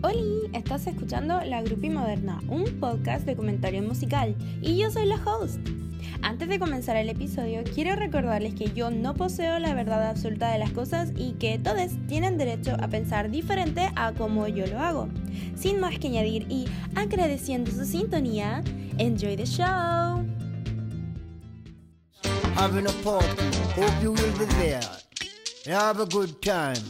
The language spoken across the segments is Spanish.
Hola, estás escuchando La Grupi Moderna, un podcast de comentario musical, y yo soy la host. Antes de comenzar el episodio, quiero recordarles que yo no poseo la verdad absoluta de las cosas y que todos tienen derecho a pensar diferente a como yo lo hago. Sin más que añadir y agradeciendo su sintonía, enjoy the show. having a party. Hope you will be there. Have a good time.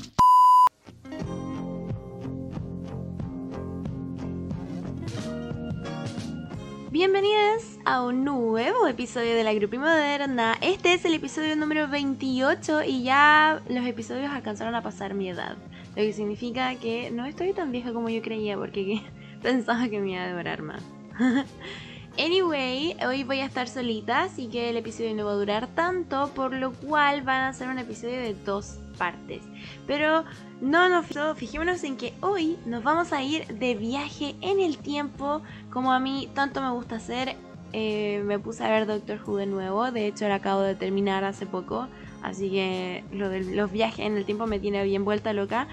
Bienvenidos a un nuevo episodio de la Grupi Moderna. Este es el episodio número 28 y ya los episodios alcanzaron a pasar mi edad. Lo que significa que no estoy tan vieja como yo creía porque pensaba que me iba a demorar más. Anyway, hoy voy a estar solita, así que el episodio no va a durar tanto, por lo cual van a ser un episodio de dos partes. Pero no nos fijémonos en que hoy nos vamos a ir de viaje en el tiempo, como a mí tanto me gusta hacer. Eh, me puse a ver Doctor Who de nuevo, de hecho lo acabo de terminar hace poco, así que lo de los viajes en el tiempo me tiene bien vuelta loca.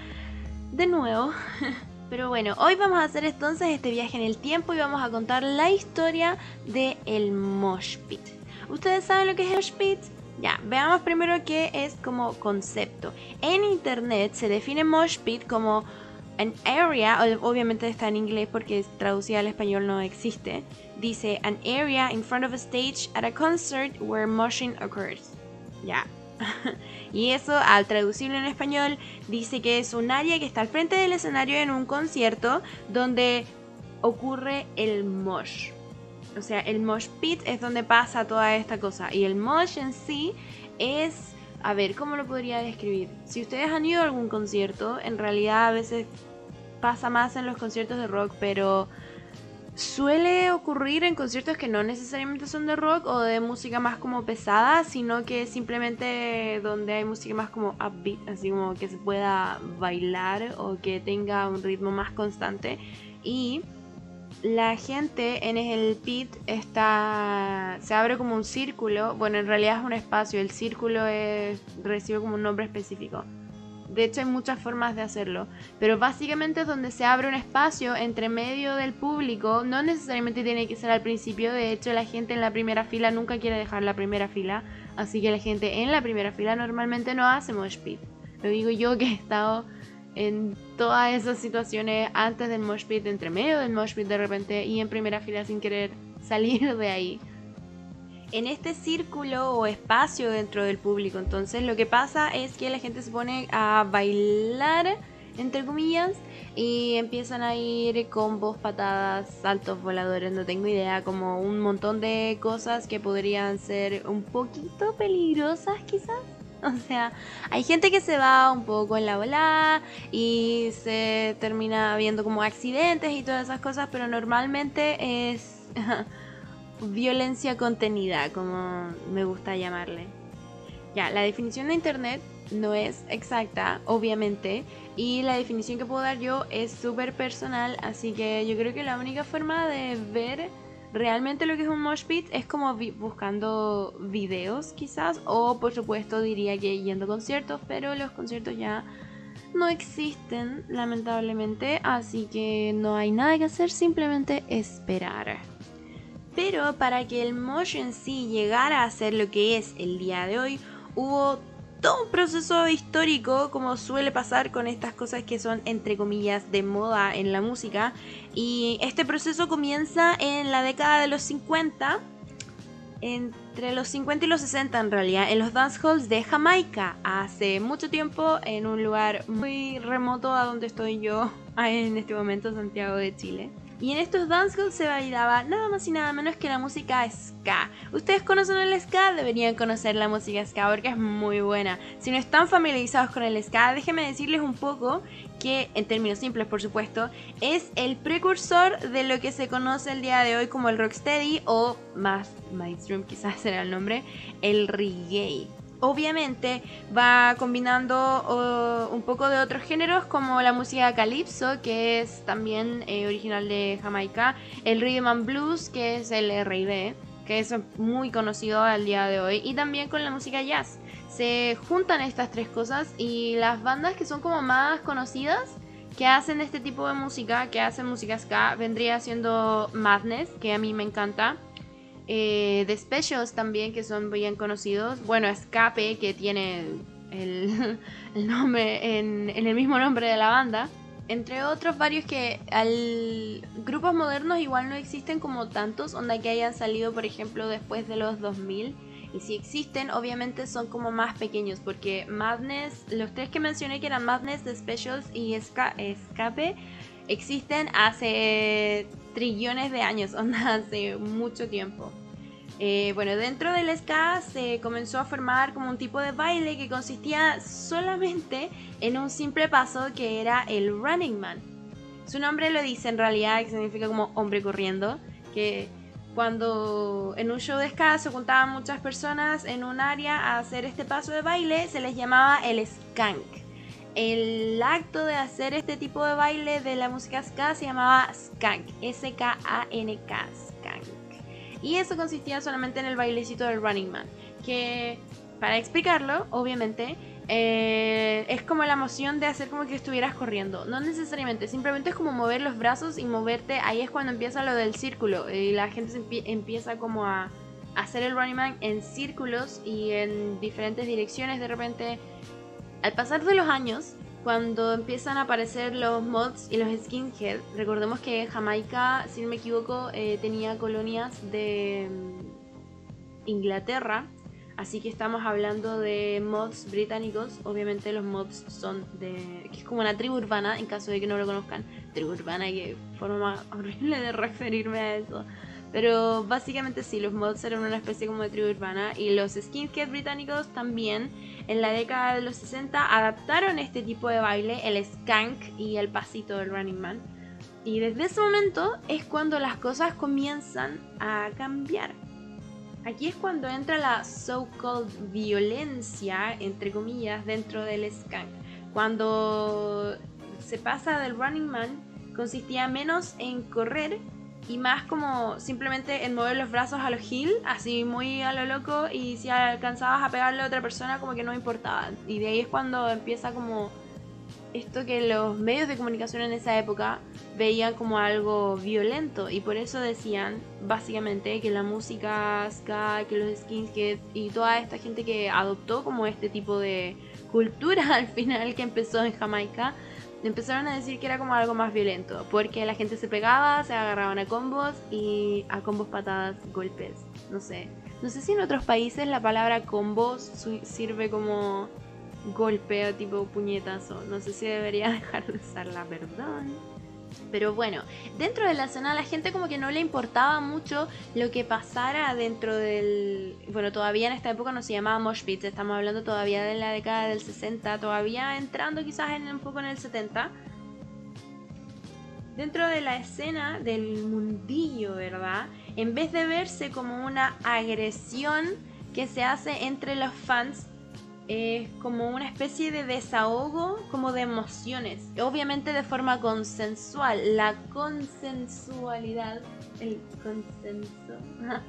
De nuevo. Pero bueno, hoy vamos a hacer entonces este viaje en el tiempo y vamos a contar la historia de el Mosh Pit. ¿Ustedes saben lo que es el Mosh Pit? Ya, veamos primero qué es como concepto. En internet se define Mosh Pit como an area, obviamente está en inglés porque traducida al español no existe. Dice an area in front of a stage at a concert where moshing occurs. Ya, y eso, al traducirlo en español, dice que es un área que está al frente del escenario en un concierto donde ocurre el mosh. O sea, el mosh pit es donde pasa toda esta cosa. Y el mosh en sí es... A ver, ¿cómo lo podría describir? Si ustedes han ido a algún concierto, en realidad a veces pasa más en los conciertos de rock, pero suele ocurrir en conciertos que no necesariamente son de rock o de música más como pesada, sino que simplemente donde hay música más como upbeat, así como que se pueda bailar o que tenga un ritmo más constante. Y la gente en el pit está se abre como un círculo, bueno, en realidad es un espacio, el círculo es, recibe como un nombre específico de hecho, hay muchas formas de hacerlo. Pero básicamente es donde se abre un espacio entre medio del público. No necesariamente tiene que ser al principio. De hecho, la gente en la primera fila nunca quiere dejar la primera fila. Así que la gente en la primera fila normalmente no hace mosh pit. Lo digo yo que he estado en todas esas situaciones antes del mosh entre medio del mosh de repente y en primera fila sin querer salir de ahí en este círculo o espacio dentro del público. Entonces lo que pasa es que la gente se pone a bailar, entre comillas, y empiezan a ir combos, patadas, saltos voladores, no tengo idea, como un montón de cosas que podrían ser un poquito peligrosas quizás. O sea, hay gente que se va un poco en la volada y se termina viendo como accidentes y todas esas cosas, pero normalmente es violencia contenida, como me gusta llamarle. Ya, la definición de Internet no es exacta, obviamente, y la definición que puedo dar yo es súper personal, así que yo creo que la única forma de ver realmente lo que es un mosh pit es como buscando videos quizás, o por supuesto diría que yendo a conciertos, pero los conciertos ya no existen lamentablemente, así que no hay nada que hacer, simplemente esperar. Pero para que el mosh en sí llegara a ser lo que es el día de hoy, hubo todo un proceso histórico, como suele pasar con estas cosas que son, entre comillas, de moda en la música. Y este proceso comienza en la década de los 50, entre los 50 y los 60 en realidad, en los dance halls de Jamaica, hace mucho tiempo, en un lugar muy remoto a donde estoy yo en este momento, Santiago de Chile. Y en estos dancehalls se bailaba nada más y nada menos que la música ska. Ustedes conocen el ska, deberían conocer la música ska porque es muy buena. Si no están familiarizados con el ska, déjenme decirles un poco que, en términos simples por supuesto, es el precursor de lo que se conoce el día de hoy como el rocksteady o más mainstream quizás será el nombre, el reggae. Obviamente va combinando un poco de otros géneros como la música calypso, que es también eh, original de Jamaica, el rhythm and blues, que es el R&B, que es muy conocido al día de hoy, y también con la música jazz. Se juntan estas tres cosas y las bandas que son como más conocidas que hacen este tipo de música, que hacen música ska, vendría siendo Madness, que a mí me encanta. Eh, Specials también, que son bien conocidos. Bueno, Escape, que tiene el, nombre en, el mismo nombre de la banda. Entre otros varios que al grupos modernos igual no existen como tantos, onda que hayan salido por ejemplo después de los 2000 y si existen obviamente son como más pequeños porque Madness, los tres que mencioné que eran Madness, The Specials y Escape existen hace trillones de años, onda hace mucho tiempo. Eh, bueno, dentro del ska se comenzó a formar como un tipo de baile que consistía solamente en un simple paso que era el Running Man. Su nombre lo dice en realidad, que significa como hombre corriendo, que cuando en un show de ska se juntaban muchas personas en un área a hacer este paso de baile, se les llamaba el skank. El acto de hacer este tipo de baile de la música ska se llamaba skank, S-K-A-N-K, skank. Y eso consistía solamente en el bailecito del Running Man. Que, para explicarlo, obviamente, eh, es como la emoción de hacer como que estuvieras corriendo. No necesariamente, simplemente es como mover los brazos y moverte. Ahí es cuando empieza lo del círculo. Y la gente empieza como a hacer el Running Man en círculos y en diferentes direcciones. De repente, al pasar de los años, cuando empiezan a aparecer los mods y los skinhead, recordemos que Jamaica, si no me equivoco, eh, tenía colonias de mm, Inglaterra, así que estamos hablando de mods británicos, obviamente los mods son de... que es como una tribu urbana, en caso de que no lo conozcan, tribu urbana, que forma horrible de referirme a eso. Pero básicamente sí, los mods eran una especie como de tribu urbana y los skinhead británicos también en la década de los 60 adaptaron este tipo de baile, el skank y el pasito del Running Man. Y desde ese momento es cuando las cosas comienzan a cambiar. Aquí es cuando entra la so-called violencia, entre comillas, dentro del skank. Cuando se pasa del Running Man, consistía menos en correr y más como simplemente en mover los brazos a los hill, así muy a lo loco, y si alcanzabas a pegarle a otra persona como que no importaba. Y de ahí es cuando empieza como esto que los medios de comunicación en esa época veían como algo violento y por eso decían básicamente que la música ska, que los skinheads y toda esta gente que adoptó como este tipo de cultura al final que empezó en Jamaica empezaron a decir que era como algo más violento, porque la gente se pegaba, se agarraban a combos y a combos, patadas, golpes, no sé. No sé si en otros países la palabra combos sirve como golpe o tipo puñetazo. No sé si debería dejar de usarla, perdón. Pero bueno, dentro de la zona la gente como que no le importaba mucho lo que pasara dentro del... Bueno, todavía en esta época no se llamaba Mosh estamos hablando todavía de la década del 60, todavía entrando quizás en un poco en el 70. Dentro de la escena del mundillo, ¿verdad? En vez de verse como una agresión que se hace entre los fans, es como una especie de desahogo como de emociones, obviamente de forma consensual. La consensualidad, el consenso,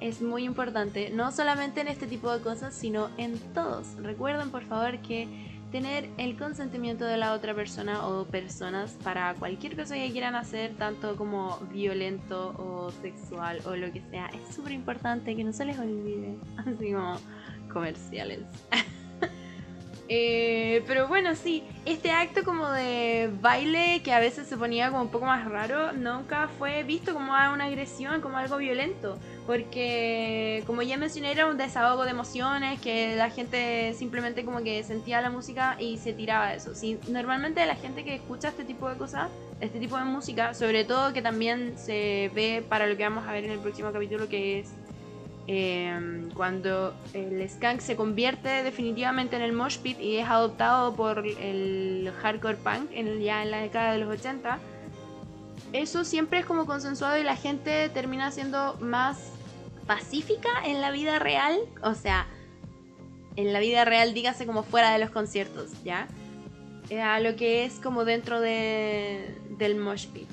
es muy importante, no solamente en este tipo de cosas, sino en todos. Recuerden por favor que tener el consentimiento de la otra persona o personas para cualquier cosa que quieran hacer, tanto como violento o sexual o lo que sea, es súper importante que no se les olvide, así como comerciales. Eh, pero bueno, sí, este acto como de baile que a veces se ponía como un poco más raro, nunca fue visto como una agresión, como algo violento. Porque, como ya mencioné, era un desahogo de emociones, que la gente simplemente como que sentía la música y se tiraba eso. Sí, normalmente la gente que escucha este tipo de cosas, este tipo de música, sobre todo que también se ve para lo que vamos a ver en el próximo capítulo, que es Em, cuando el skank se convierte definitivamente en el mosh pit y es adoptado por el hardcore punk en, ya en la década de los 80, eso siempre es como consensuado y la gente termina siendo más pacífica en la vida real, o sea, en la vida real dígase como fuera de los conciertos, ¿ya? A lo que es como dentro de, del mosh pit.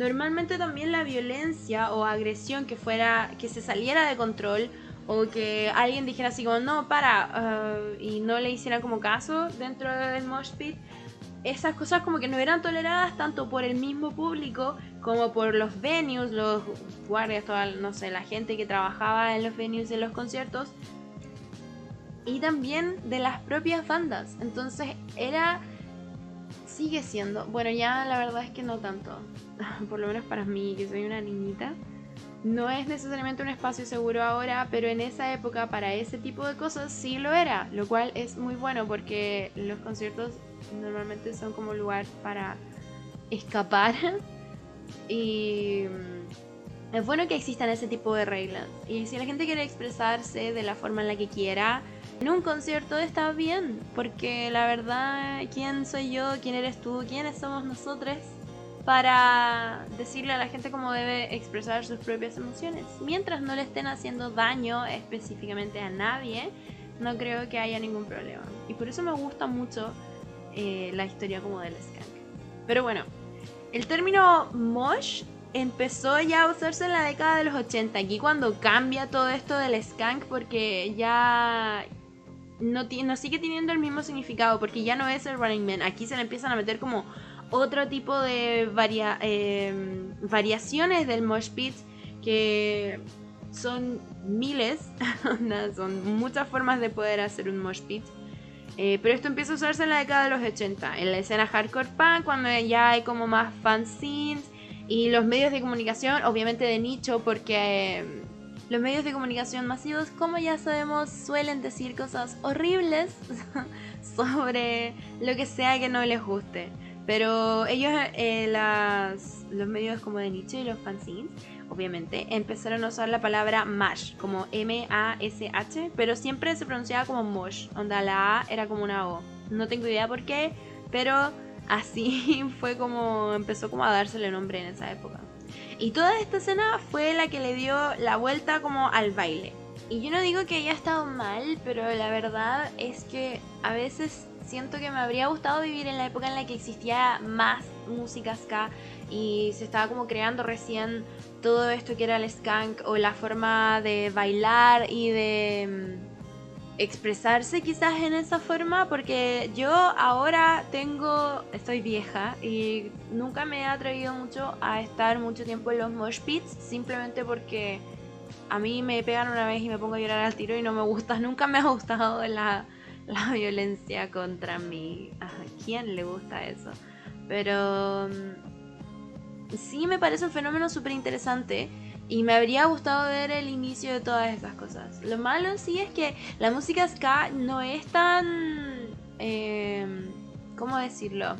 Normalmente también la violencia o agresión que fuera, que se saliera de control o que alguien dijera así como no, para, uh, y no le hiciera como caso dentro del mosh pit, esas cosas como que no eran toleradas tanto por el mismo público como por los venues, los guardias, toda, no sé, la gente que trabajaba en los venues de los conciertos y también de las propias bandas. Entonces era, sigue siendo, bueno ya la verdad es que no tanto, por lo menos para mí que soy una niñita. No es necesariamente un espacio seguro ahora, pero en esa época para ese tipo de cosas sí lo era, lo cual es muy bueno porque los conciertos normalmente son como lugar para escapar y mm, es bueno que existan ese tipo de reglas. Y si la gente quiere expresarse de la forma en la que quiera, en un concierto está bien, porque la verdad, ¿quién soy yo? ¿Quién eres tú? ¿Quiénes somos nosotros? para decirle a la gente cómo debe expresar sus propias emociones. Mientras no le estén haciendo daño específicamente a nadie, no creo que haya ningún problema. Y por eso me gusta mucho eh, la historia como del skank. Pero bueno, el término mosh empezó ya a usarse en la década de los 80, aquí cuando cambia todo esto del skank porque ya no, sigue teniendo el mismo significado, porque ya no es el Running Man, aquí se le empiezan a meter como otro tipo de em, variaciones del mosh pit que son miles, son muchas formas de poder hacer un mosh pit. Eh, pero esto empieza a usarse en la década de los 80, en la escena hardcore punk, cuando ya hay como más fanzines y los medios de comunicación, obviamente de nicho, porque em, los medios de comunicación masivos, como ya sabemos, suelen decir cosas horribles sobre lo que sea que no les guste. Pero ellos, eh, los medios como de nicho y los fanzines, obviamente, empezaron a usar la palabra mash, como M-A-S-H, pero siempre se pronunciaba como mosh, onda la A era como una O. No tengo idea por qué, pero así fue como empezó como a dársele nombre en esa época. Y toda esta escena fue la que le dio la vuelta como al baile. Y yo no digo que haya estado mal, pero la verdad es que a veces siento que me habría gustado vivir en la época en la que existía más música ska y se estaba como creando recién todo esto que era el skank o la forma de bailar y de mm, expresarse quizás en esa forma porque yo ahora tengo estoy vieja y nunca me he atrevido mucho a estar mucho tiempo en los mosh pits simplemente porque a mí me pegan una vez y me pongo a llorar al tiro y no me gusta nunca me ha gustado la la violencia contra mí. ¿A quién le gusta eso? Pero mm, sí me parece un fenómeno súper interesante y me habría gustado ver el inicio de todas esas cosas. Lo malo sí es que la música ska no es tan... Eh, ¿Cómo decirlo?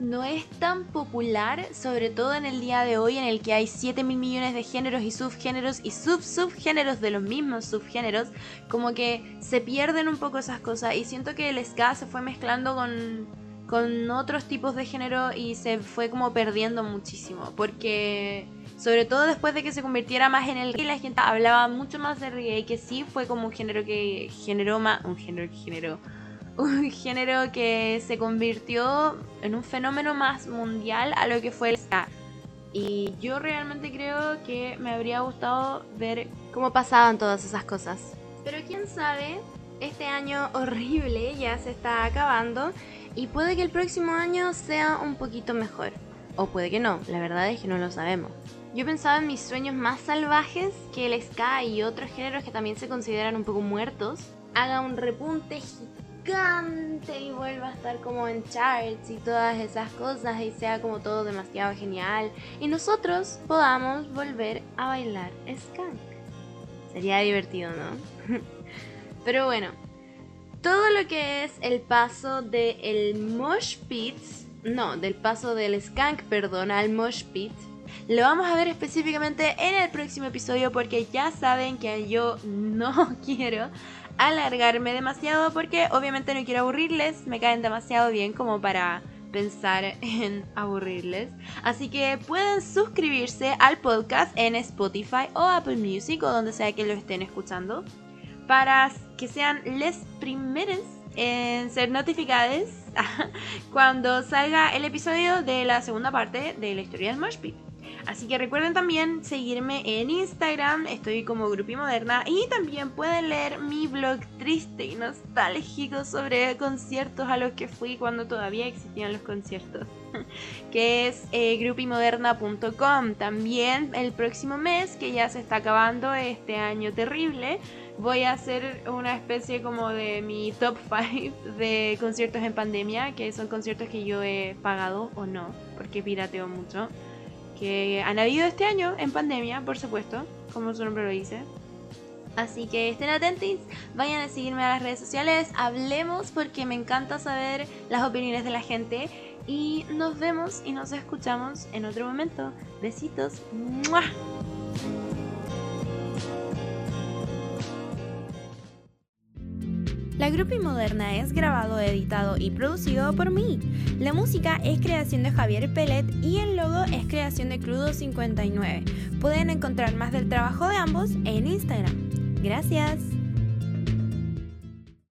no es tan popular, sobre todo en el día de hoy en el que hay 7 mil millones de géneros y subgéneros y sub-subgéneros de los mismos subgéneros, como que se pierden un poco esas cosas y siento que el ska se fue mezclando con, con otros tipos de género y se fue como perdiendo muchísimo, porque sobre todo después de que se convirtiera más en el reggae, la gente hablaba mucho más de reggae, que sí fue como un género que generó más, un género que generó un género que se convirtió en un fenómeno más mundial a lo que fue el ska. Y yo realmente creo que me habría gustado ver cómo pasaban todas esas cosas. Pero quién sabe, este año horrible ya se está acabando y puede que el próximo año sea un poquito mejor. O puede que no, la verdad es que no lo sabemos. Yo pensaba en mis sueños más salvajes que el ska y otros géneros que también se consideran un poco muertos haga un repunte y vuelva a estar como en charts y todas esas cosas y sea como todo demasiado genial y nosotros podamos volver a bailar skunk. Sería divertido, ¿no? Pero bueno, todo lo que es el paso del el mosh pit, no, del paso del skunk, perdón, al mosh pit, lo vamos a ver específicamente en el próximo episodio porque ya saben que yo no quiero alargarme demasiado porque obviamente no quiero aburrirles, me caen demasiado bien como para pensar en aburrirles. Así que pueden suscribirse al podcast en Spotify o Apple Music o donde sea que lo estén escuchando para que sean les primeros en ser notificados cuando salga el episodio de la segunda parte de la historia del Moshpit. Así que recuerden también seguirme en Instagram, estoy como Grupi Moderna y también pueden leer mi blog triste y nostálgico sobre conciertos a los que fui cuando todavía existían los conciertos, que es eh, grupimoderna.com. También el próximo mes, que ya se está acabando este año terrible, voy a hacer una especie como de mi top 5 de conciertos en pandemia, que son conciertos que yo he pagado o no, porque pirateo mucho que han habido este año en pandemia, por supuesto, como su nombre lo dice. Así que estén atentos, vayan a seguirme a las redes sociales, hablemos porque me encanta saber las opiniones de la gente y nos vemos y nos escuchamos en otro momento. Besitos. La Grupi Moderna es grabado, editado y producido por mí. La música es creación de Javier Pellet y el logo es creación de Crudo59. Pueden encontrar más del trabajo de ambos en Instagram. Gracias.